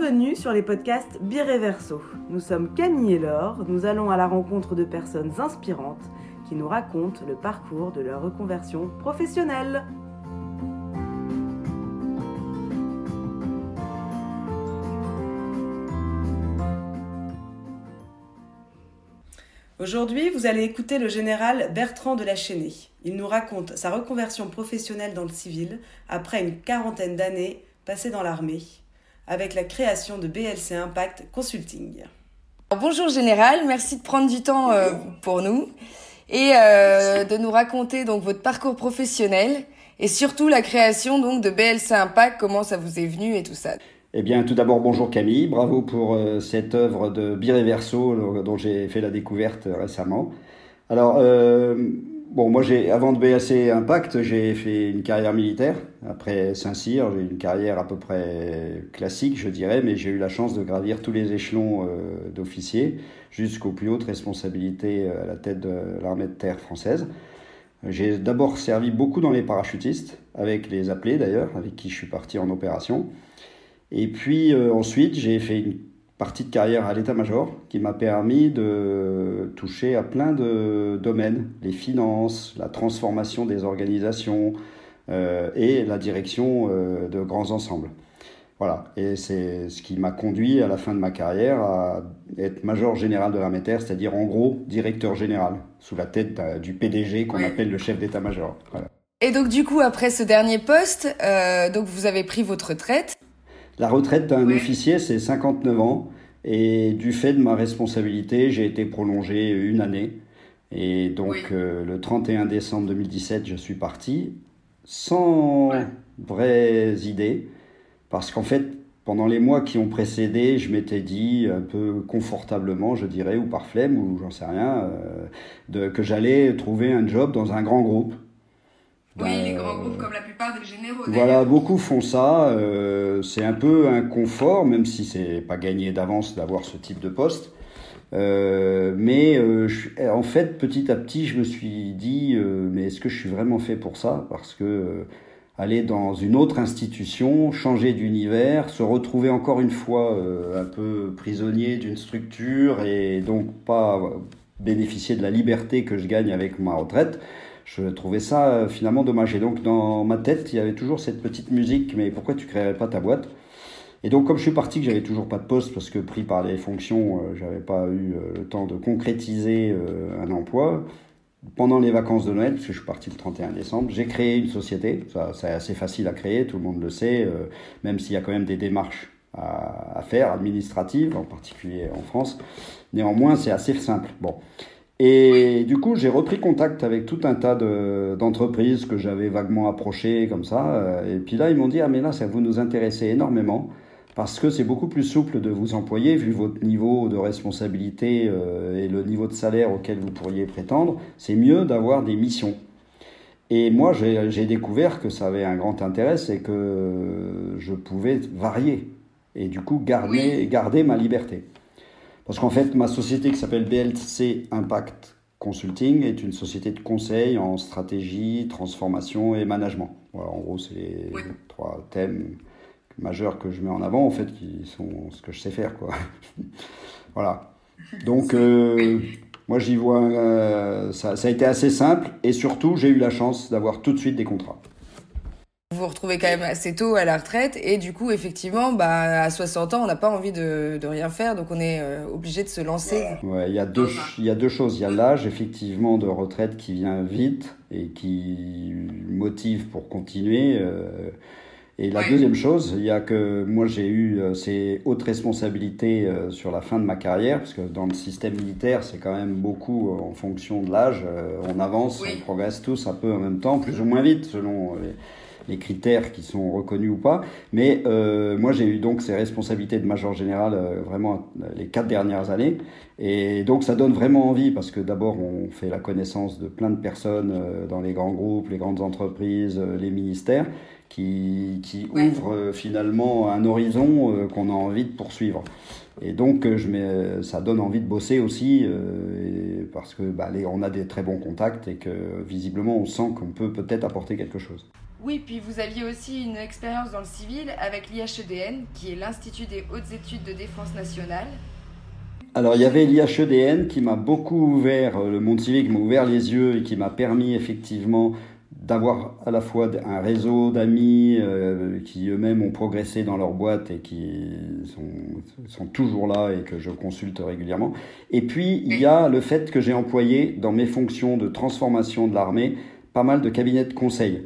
Bienvenue sur les podcasts Bireverso. Nous sommes Camille et Laure, nous allons à la rencontre de personnes inspirantes qui nous racontent le parcours de leur reconversion professionnelle. Aujourd'hui, vous allez écouter le général Bertrand de la. Il nous raconte sa reconversion professionnelle dans le civil après une quarantaine d'années passées dans l'armée, avec la création de BLC Impact Consulting. Bonjour général, merci de prendre du temps euh, pour nous et euh, de nous raconter donc votre parcours professionnel et surtout la création donc de BLC Impact, comment ça vous est venu et tout ça. Eh bien, tout d'abord, bonjour Camille. Bravo pour euh, cette œuvre de Bireverso dont j'ai fait la découverte récemment. Alors, euh, bon, moi, j'ai, avant de BAC Impact, j'ai fait une carrière militaire. Après Saint-Cyr, j'ai une carrière à peu près classique, je dirais, mais j'ai eu la chance de gravir tous les échelons d'officier jusqu'aux plus hautes responsabilités à la tête de l'armée de terre française. J'ai d'abord servi beaucoup dans les parachutistes, avec les appelés d'ailleurs, avec qui je suis parti en opération. Et puis euh, ensuite, j'ai fait une partie de carrière à l'état-major qui m'a permis de toucher à plein de domaines, les finances, la transformation des organisations euh, et la direction euh, de grands ensembles. Voilà, et c'est ce qui m'a conduit à la fin de ma carrière à être major général de l'armée terre, c'est-à-dire en gros directeur général, sous la tête du PDG qu'on appelle le chef d'état-major. Voilà. Et donc du coup, après ce dernier poste, donc vous avez pris votre retraite. La retraite d'un officier, c'est 59 ans. Et du fait de ma responsabilité, j'ai été prolongé une année. Et donc, euh, le 31 décembre 2017, je suis parti sans vraies idées. Parce qu'en fait, pendant les mois qui ont précédé, je m'étais dit un peu confortablement, je dirais, ou par flemme, ou j'en sais rien, euh, de, que j'allais trouver un job dans un grand groupe. Oui, les grands groupes comme la plupart des généraux. Voilà, beaucoup font ça. Euh, c'est un peu un confort, même si c'est pas gagné d'avance d'avoir ce type de poste. Euh, mais euh, en fait, petit à petit, je me suis dit, mais est-ce que je suis vraiment fait pour ça? Parce que aller dans une autre institution, changer d'univers, se retrouver encore une fois un peu prisonnier d'une structure et donc pas bénéficier de la liberté que je gagne avec ma retraite, je trouvais ça euh, finalement dommage. Et donc dans ma tête, il y avait toujours cette petite musique, mais pourquoi tu créerais pas ta boîte? Et donc comme je suis parti, que j'avais toujours pas de poste parce que pris par les fonctions, euh, j'avais pas eu euh, le temps de concrétiser un emploi. Pendant les vacances de Noël, parce que je suis parti le 31 décembre, j'ai créé une société. Ça, c'est assez facile à créer, tout le monde le sait, même s'il y a quand même des démarches à, à, faire, administratives, en particulier en France. Néanmoins, c'est assez simple. Bon. Et du coup, j'ai repris contact avec tout un tas d'entreprises que j'avais vaguement approchées comme ça. Et puis là, ils m'ont dit, ah mais là, ça vous nous intéressez énormément parce que c'est beaucoup plus souple de vous employer vu votre niveau de responsabilité euh, et le niveau de salaire auquel vous pourriez prétendre. C'est mieux d'avoir des missions. Et moi, j'ai découvert que ça avait un grand intérêt, c'est que je pouvais varier et du coup garder, garder ma liberté. Parce qu'en fait, ma société qui s'appelle BLC Impact Consulting est une société de conseil en stratégie, transformation et management. Voilà, en gros, c'est les trois thèmes majeurs que je mets en avant, en fait, qui sont ce que je sais faire, quoi. voilà. Donc, euh, moi, j'y vois, euh, ça, ça a été assez simple et surtout, j'ai eu la chance d'avoir tout de suite des contrats. Vous retrouvez quand même assez tôt à la retraite et du coup, effectivement, bah, à 60 ans, on n'a pas envie de, de, rien faire, donc on est euh, obligé de se lancer. Ouais, il y a deux, il y a deux choses. Il y a l'âge, effectivement, de retraite qui vient vite et qui motive pour continuer. Euh, et la deuxième chose, il y a que moi j'ai eu euh, ces hautes responsabilités sur la fin de ma carrière, parce que dans le système militaire, c'est quand même beaucoup en fonction de l'âge. on avance, on progresse tous un peu en même temps, plus ou moins vite selon les les critères qui sont reconnus ou pas. Mais euh, moi, j'ai eu donc ces responsabilités de major général euh, vraiment euh, les quatre dernières années. Et donc, ça donne vraiment envie parce que d'abord, on fait la connaissance de plein de personnes dans les grands groupes, les grandes entreprises, les ministères qui, qui ouvrent finalement un horizon qu'on a envie de poursuivre. Et donc, je mets, ça donne envie de bosser aussi, parce que bah, les, on a des très bons contacts et que visiblement, on sent qu'on peut peut-être apporter quelque chose. Oui, puis vous aviez aussi une expérience dans le civil avec l'IHEDN, qui est l'Institut des hautes études de défense nationale. Alors il y avait l'IHEDN qui m'a beaucoup ouvert, euh, le monde civil qui m'a ouvert les yeux et qui m'a permis effectivement d'avoir à la fois un réseau d'amis euh, qui eux-mêmes ont progressé dans leur boîte et qui sont, toujours là et que je consulte régulièrement. Et puis, il y a le fait que j'ai employé dans mes fonctions de transformation de l'armée pas mal de cabinets de conseil.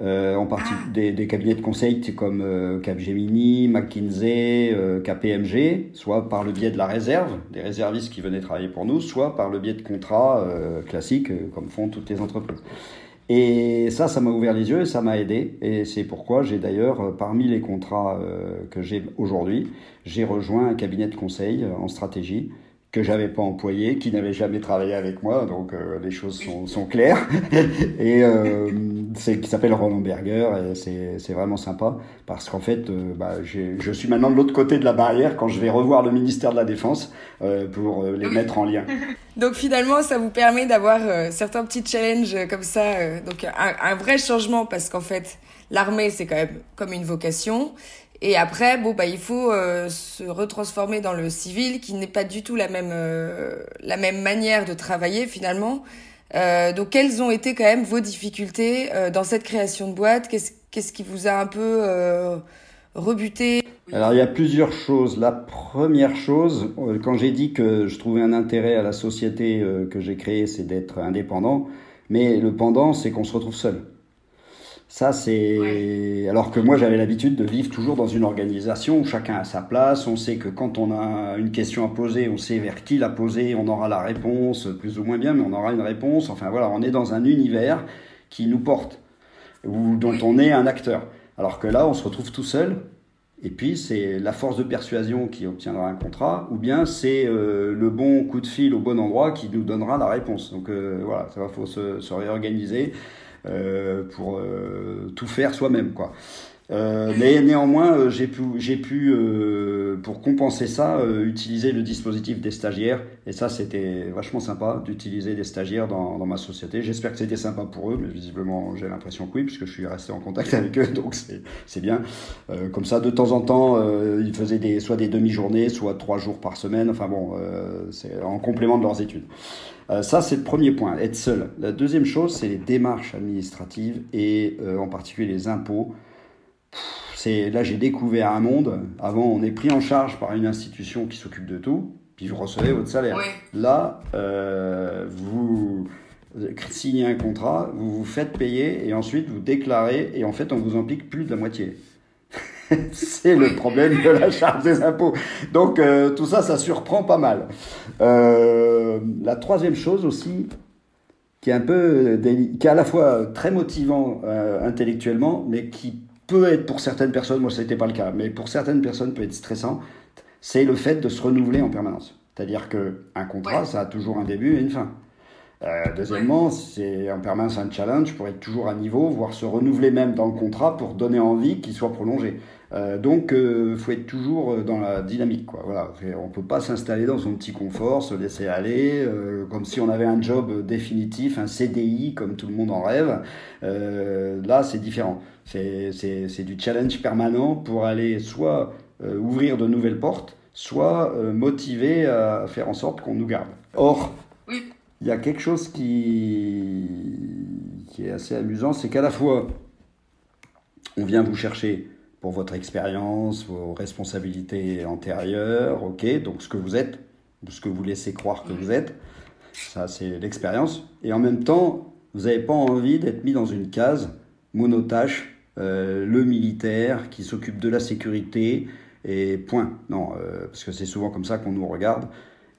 Euh, en partie ah. des, des, cabinets de conseil comme euh, Capgemini, McKinsey, euh, KPMG, soit par le biais de la réserve, des réservistes qui venaient travailler pour nous, soit par le biais de contrats classiques, comme font toutes les entreprises. Et ça, ça m'a ouvert les yeux et ça m'a aidé. Et c'est pourquoi j'ai d'ailleurs, parmi les contrats que j'ai aujourd'hui, j'ai rejoint un cabinet de conseil en stratégie que j'avais pas employé, qui n'avait jamais travaillé avec moi, donc les choses sont, sont claires. et euh, qui s'appelle Roland Berger, et c'est vraiment sympa parce qu'en fait, bah, je suis maintenant de l'autre côté de la barrière quand je vais revoir le ministère de la Défense euh, pour les mettre en lien. Donc finalement, ça vous permet d'avoir euh, certains petits challenges comme ça, euh, donc un, un, vrai changement parce qu'en fait, l'armée c'est quand même comme une vocation. Et après, bon bah il faut euh, se retransformer dans le civil, qui n'est pas du tout la même la même manière de travailler finalement. Donc quelles ont été quand même vos difficultés dans cette création de boîte? Qu'est-ce qui vous a un peu rebuté? Alors il y a plusieurs choses. La première chose, euh, quand j'ai dit que je trouvais un intérêt à la société euh, que j'ai créée, c'est d'être indépendant. Mais le pendant, c'est qu'on se retrouve seul. Ça, c'est. Alors que moi, j'avais l'habitude de vivre toujours dans une organisation où chacun a sa place. On sait que quand on a une question à poser, on sait vers qui la poser, on aura la réponse, plus ou moins bien, mais on aura une réponse. Enfin voilà, on est dans un univers qui nous porte, ou dont on est un acteur. Alors que là, on se retrouve tout seul et puis, c'est la force de persuasion qui obtiendra un contrat, ou bien c'est euh, le bon coup de fil au bon endroit qui nous donnera la réponse. Donc euh, voilà, ça va, faut se, se réorganiser pour tout faire soi-même, quoi. Euh, mais néanmoins, euh, j'ai pu, j'ai pu euh, pour compenser ça, utiliser le dispositif des stagiaires. Et ça, c'était vachement sympa d'utiliser des stagiaires dans, dans ma société. J'espère que c'était sympa pour eux, mais visiblement, j'ai l'impression que oui, puisque je suis resté en contact avec eux, donc c'est bien. comme ça, de temps en temps, ils faisaient des, soit des demi-journées, soit trois jours par semaine. Enfin bon, c'est en complément de leurs études. ça, c'est le premier point, être seul. La deuxième chose, c'est les démarches administratives et en particulier les impôts c'est là j'ai découvert un monde. Avant, on est pris en charge par une institution qui s'occupe de tout, puis vous recevez votre salaire. Là, euh, vous signez un contrat, vous vous faites payer et ensuite vous déclarez et en fait on vous en pique plus de la moitié. c'est le problème de la charge des impôts. Donc euh, tout ça, ça surprend pas mal. Euh, la troisième chose aussi, qui est un peu, qui est à la fois très motivant intellectuellement, mais qui peut être pour certaines personnes, moi ça n'était pas le cas, mais pour certaines personnes peut être stressant, c'est le fait de se renouveler en permanence. C'est-à-dire qu'un contrat, ça a toujours un début et une fin. Euh, deuxièmement, c'est en permanence un challenge pour être toujours à niveau, voire se renouveler même dans le contrat pour donner envie qu'il soit prolongé. Euh, donc, il euh, faut être toujours dans la dynamique. Quoi. Voilà. On ne peut pas s'installer dans son petit confort, se laisser aller, comme si on avait un job définitif, un CDI, comme tout le monde en rêve. là, c'est différent. C'est du challenge permanent pour aller soit ouvrir de nouvelles portes, soit motiver à faire en sorte qu'on nous garde. Or, oui il y a quelque chose qui, qui est assez amusant, c'est qu'à la fois, on vient vous chercher pour votre expérience, vos responsabilités antérieures, ok, donc ce que vous êtes, ce que vous laissez croire que vous êtes, ça c'est l'expérience, et en même temps, vous n'avez pas envie d'être mis dans une case monotache, euh, le militaire qui s'occupe de la sécurité, et point. Non, euh, parce que c'est souvent comme ça qu'on nous regarde.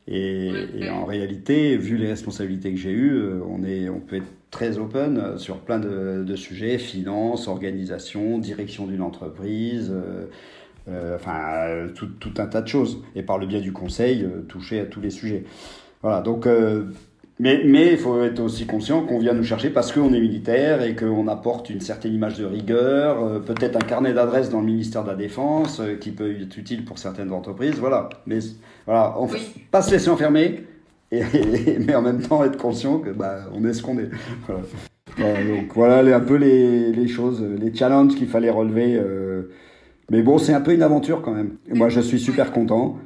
Et, en réalité, vu les responsabilités que j'ai eues, euh, on, est, on peut être très open euh, sur plein de, de sujets, finance, organisation, direction d'une entreprise, euh, enfin tout, tout, un tas de choses. Et par le biais du conseil, toucher à tous les sujets. Voilà, donc mais, mais il faut être aussi conscient qu'on vient nous chercher parce qu'on est militaire et qu'on apporte une certaine image de rigueur, euh, peut-être un carnet d'adresses dans le ministère de la Défense euh, qui peut être utile pour certaines entreprises, voilà. Mais voilà, on pas se laisser enfermer, et, mais en même temps être conscient que bah, on est ce qu'on est. donc voilà un peu les, les, choses, les challenges qu'il fallait relever. mais bon, c'est un peu une aventure quand même. Moi, je suis super content.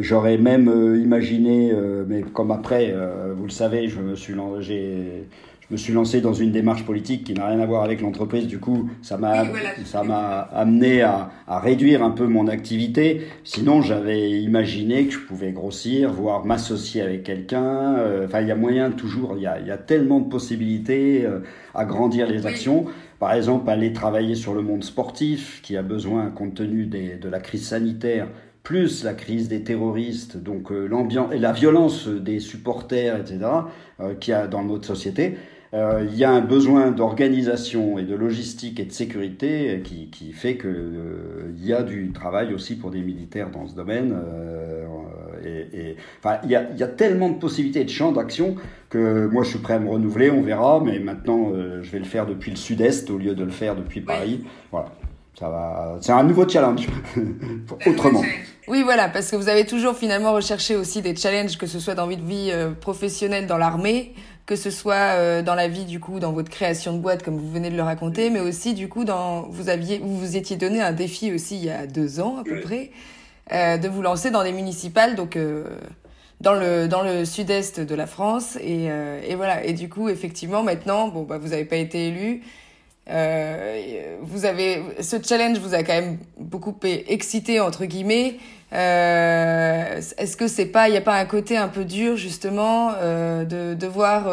J'aurais même imaginé, mais comme après, vous le savez, je me suis j'ai me suis lancé dans une démarche politique qui n'a rien à voir avec l'entreprise. Du coup, ça m'a ça m'a amené à, à, réduire un peu mon activité. Sinon, j'avais imaginé que je pouvais grossir, voire m'associer avec quelqu'un. Euh, enfin, il y a moyen toujours. Il y a, il y a tellement de possibilités euh, à grandir les actions. Par exemple, aller travailler sur le monde sportif, qui a besoin, compte tenu des, de la crise sanitaire, plus la crise des terroristes, donc euh, l'ambiance et la violence des supporters, etc., euh, qu'il y a dans notre société, euh, il y a un besoin d'organisation et de logistique et de sécurité qui, qui fait qu'il euh, y a du travail aussi pour des militaires dans ce domaine. Et, et, enfin, il y, a, il y a tellement de possibilités et de champs d'action que moi je suis prêt à me renouveler, on verra, mais maintenant je vais le faire depuis le sud-est au lieu de le faire depuis Paris. Voilà. Ça va, c'est un nouveau challenge, autrement. Oui, voilà, parce que vous avez toujours finalement recherché aussi des challenges, que ce soit dans votre vie professionnelle dans l'armée, que ce soit euh, dans la vie du coup dans votre création de boîte comme vous venez de le raconter, mais aussi du coup dans vous aviez vous vous étiez donné un défi aussi il y a deux ans à peu près euh, de vous lancer dans des municipales donc euh, dans le dans le sud-est de la France et, et voilà. Et du coup effectivement maintenant bon bah vous avez pas été élu vous avez ce challenge vous a quand même beaucoup excité entre guillemets. Euh, Est-ce que c'est pas, il n'y a pas un côté un peu dur justement euh, de devoir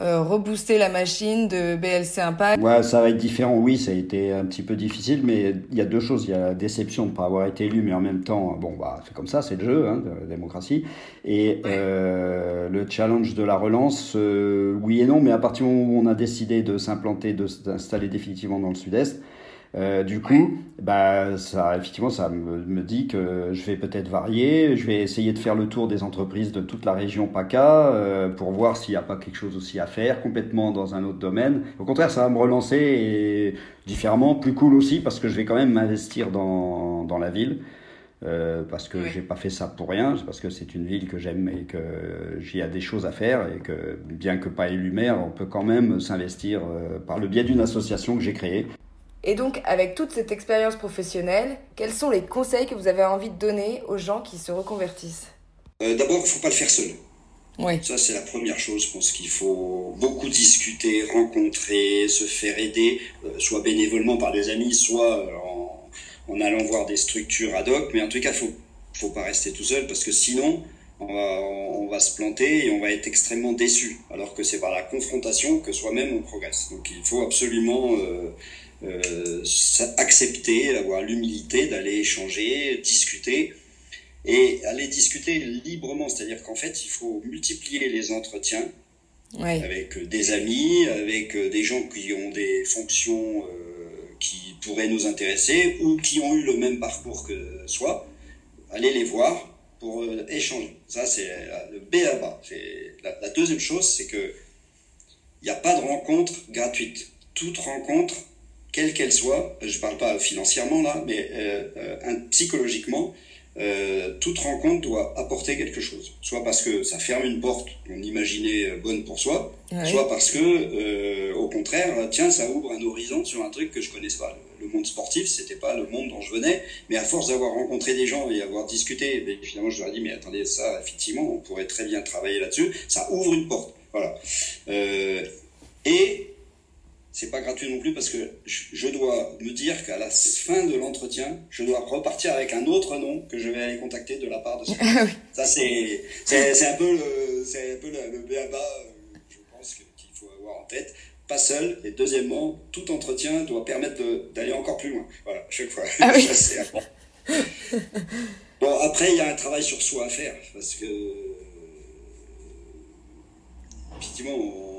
euh, rebooster la machine de BLC Impact Ouais, ça va être différent. Oui, ça a été un petit peu difficile, mais il y a deux choses. Il y a la déception de ne pas avoir été élu, mais en même temps, bon, bah, c'est comme ça, c'est le jeu hein, de la démocratie. Et euh, le challenge de la relance, euh, oui et non, mais à partir du moment où on a décidé de s'implanter, de s'installer définitivement dans le Sud-Est, euh, du coup, bah, ça, effectivement, ça me, me, dit que je vais peut-être varier. Je vais essayer de faire le tour des entreprises de toute la région PACA euh, pour voir s'il n'y a pas quelque chose aussi à faire complètement dans un autre domaine. Au contraire, ça va me relancer et différemment, plus cool aussi parce que je vais quand même m'investir dans, dans la ville. Euh, parce que j'ai pas fait ça pour rien, c'est parce que c'est une ville que j'aime et que j'y a des choses à faire et que bien que pas élu maire, on peut quand même s'investir euh, par le biais d'une association que j'ai créée. Et donc, avec toute cette expérience professionnelle, quels sont les conseils que vous avez envie de donner aux gens qui se reconvertissent? Euh, D'abord, il ne faut pas le faire seul. Oui. Ça, c'est la première chose. Je pense qu'il faut beaucoup discuter, rencontrer, se faire aider, euh, soit bénévolement par des amis, soit euh, en, en, allant voir des structures ad hoc. Mais en tout cas, il ne faut, faut pas rester tout seul parce que sinon, on va, on va se planter et on va être extrêmement déçu. Alors que c'est par la confrontation que soi-même on progresse. Donc, il faut absolument euh, accepter, avoir l'humilité d'aller échanger, discuter et aller discuter librement. C'est-à-dire qu'en fait, il faut multiplier les entretiens avec des amis, avec des gens qui ont des fonctions euh, qui pourraient nous intéresser ou qui ont eu le même parcours que soi. Aller les voir pour euh, échanger. Ça, c'est le B à bas. La, la deuxième chose, c'est que il n'y a pas de rencontre gratuite. Toute rencontre quelle qu'elle soit, je ne parle pas financièrement là, mais euh, euh, psychologiquement, euh, toute rencontre doit apporter quelque chose. Soit parce que ça ferme une porte qu'on imaginait bonne pour soi, soit parce que, au contraire, tiens, ça ouvre un horizon sur un truc que je connaissais pas. Le, monde sportif, c'était pas le monde dont je venais, mais à force d'avoir rencontré des gens et avoir discuté, ben, finalement, je leur ai dit, mais attendez, ça, effectivement, on pourrait très bien travailler là-dessus. Ça ouvre une porte. Voilà. et c'est pas gratuit non plus parce que je dois me dire qu'à la fin de l'entretien, je dois repartir avec un autre nom que je vais aller contacter de la part de ce ah Ça, c'est, c'est, un peu le, c'est un peu le, le euh, je pense, qu'il faut avoir en tête. Pas seul. Et deuxièmement, tout entretien doit permettre d'aller encore plus loin. Voilà, chaque fois. Ah bon, après, il y a un travail sur soi à faire parce que, effectivement, on,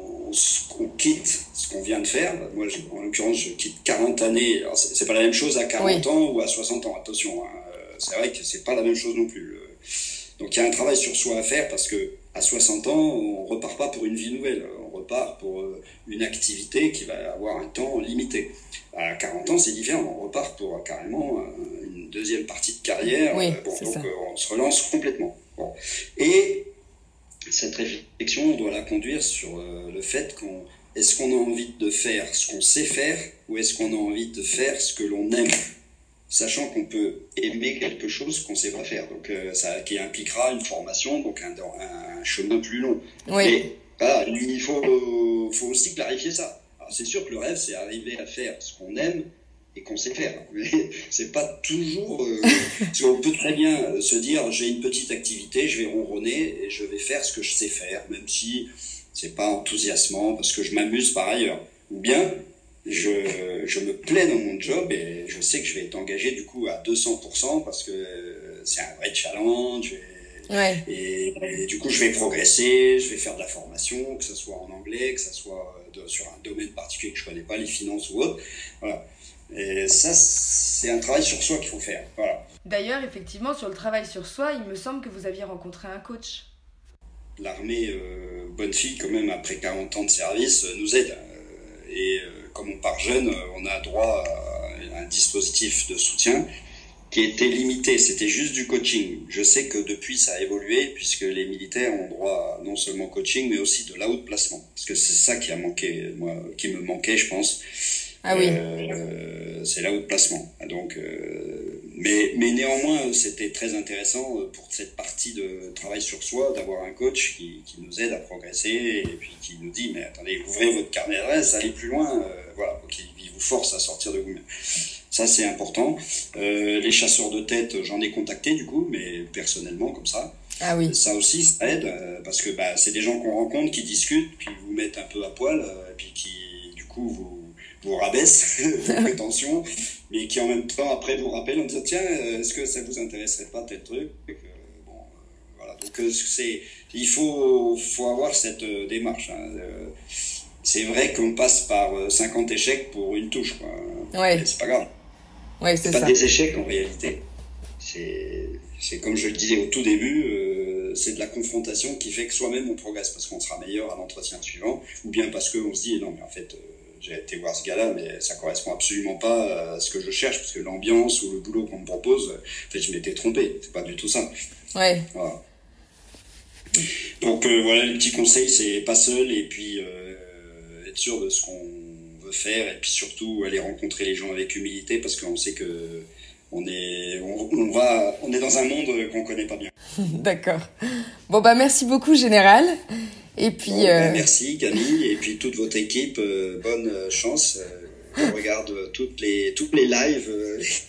quitte ce qu'on vient de faire. Moi, en l'occurrence, je quitte 40 années. Alors, c'est pas la même chose à 40 ans ou à 60 ans. Attention, hein. euh, c'est vrai que c'est pas la même chose non plus. Donc, il y a un travail sur soi à faire parce que à 60 ans, on repart pas pour une vie nouvelle. On repart pour euh, une activité qui va avoir un temps limité. À 40 ans, c'est différent. On repart pour carrément euh, une deuxième partie de carrière. donc, on se relance complètement. Et cette réflexion, on doit la conduire sur euh, le fait qu'on est-ce qu'on a envie de faire ce qu'on sait faire ou est-ce qu'on a envie de faire ce que l'on aime? Sachant qu'on peut aimer quelque chose qu'on ne sait pas faire, donc euh, ça qui impliquera une formation, donc un, un chemin plus long. Oui. Mais il faut, faut aussi clarifier ça. C'est sûr que le rêve, c'est arriver à faire ce qu'on aime et qu'on sait faire. C'est pas toujours. Euh, on peut très bien euh, se dire j'ai une petite activité, je vais ronronner et je vais faire ce que je sais faire, même si c'est pas enthousiasmant parce que je m'amuse par ailleurs. Ou bien je, je me plais dans mon job et je sais que je vais être engagé du coup à 200% parce que c'est un vrai challenge. Et, et, du coup, je vais progresser, je vais faire de la formation, que ce soit en anglais, que ce soit sur un domaine particulier que je connais pas, les finances ou autre. Voilà. Et ça, c'est un travail sur soi qu'il faut faire. Voilà. D'ailleurs, effectivement, sur le travail sur soi, il me semble que vous aviez rencontré un coach. L'armée, euh, bonne fille, quand même, après 40 ans de service, euh, nous aide. Euh, et comme on part jeune, on a droit à un dispositif de soutien qui était limité. C'était juste du coaching. Je sais que depuis, ça a évolué, puisque les militaires ont droit à non seulement coaching, mais aussi de l'out-placement. Parce que c'est ça qui a manqué, moi, qui me manquait, je pense. Ah oui. Euh, c'est là où placement. Donc, euh, mais, mais néanmoins, c'était très intéressant euh, pour cette partie de travail sur soi d'avoir un coach qui, qui, nous aide à progresser et puis qui nous dit mais attendez, ouvrez votre carnet d'adresse, allez plus loin, euh, voilà, qui, vous force à sortir de vous-même. Ça, c'est important. Euh, les chasseurs de tête, j'en ai contacté du coup, mais personnellement comme ça. Ah oui. Ça aussi, ça aide parce que bah, c'est des gens qu'on rencontre, qui discutent, puis vous mettent un peu à poil, et puis qui, du coup, vous vous rabaisse vos prétentions, mais qui en même temps après vous rappelle en disant tiens, euh, est-ce que ça vous intéresserait pas tel truc bon, euh, voilà. Donc euh, c'est, il faut, faut avoir cette démarche. Hein. C'est vrai qu'on passe par 50 échecs pour une touche. Quoi. Ouais. C'est pas grave. Ouais, c'est pas des échecs en réalité. C'est, c'est comme je le disais au tout début, c'est de la confrontation qui fait que soi-même on progresse parce qu'on sera meilleur à l'entretien suivant, ou bien parce qu'on se dit non mais en fait j'ai été voir ce gars-là, mais ça correspond absolument pas à ce que je cherche, parce que l'ambiance ou le boulot qu'on me propose, en fait, je m'étais trompé. C'est pas du tout ça. Ouais. Voilà. Donc euh, voilà, les petits conseils, c'est pas seul, et puis euh, être sûr de ce qu'on veut faire, et puis surtout aller rencontrer les gens avec humilité, parce qu'on sait que on est, on, va, on est dans un monde qu'on connaît pas bien. D'accord. Bon bah merci beaucoup, général. Et puis. Ben, euh, merci Camille et puis toute votre équipe. Euh, bonne euh, chance. on regarde toutes les toutes les lives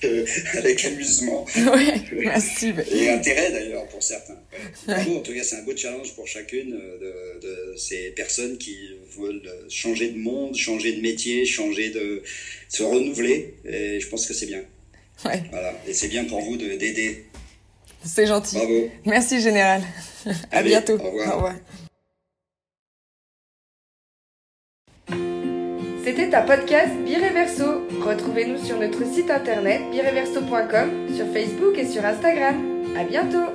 avec amusement. Oui, merci. Et intérêt d'ailleurs pour certains. en tout cas, c'est un beau challenge pour chacune de, de, ces personnes qui veulent changer de monde, changer de métier, changer de se renouveler. Et je pense que c'est bien. Ouais. Voilà. Et c'est bien pour vous d'aider. C'est gentil. Bravo. Merci Général. à bientôt. Au revoir. Au revoir. C'était un podcast Bireverso. Retrouvez-nous sur notre site internet bireverso.com, sur Facebook et sur Instagram. À bientôt!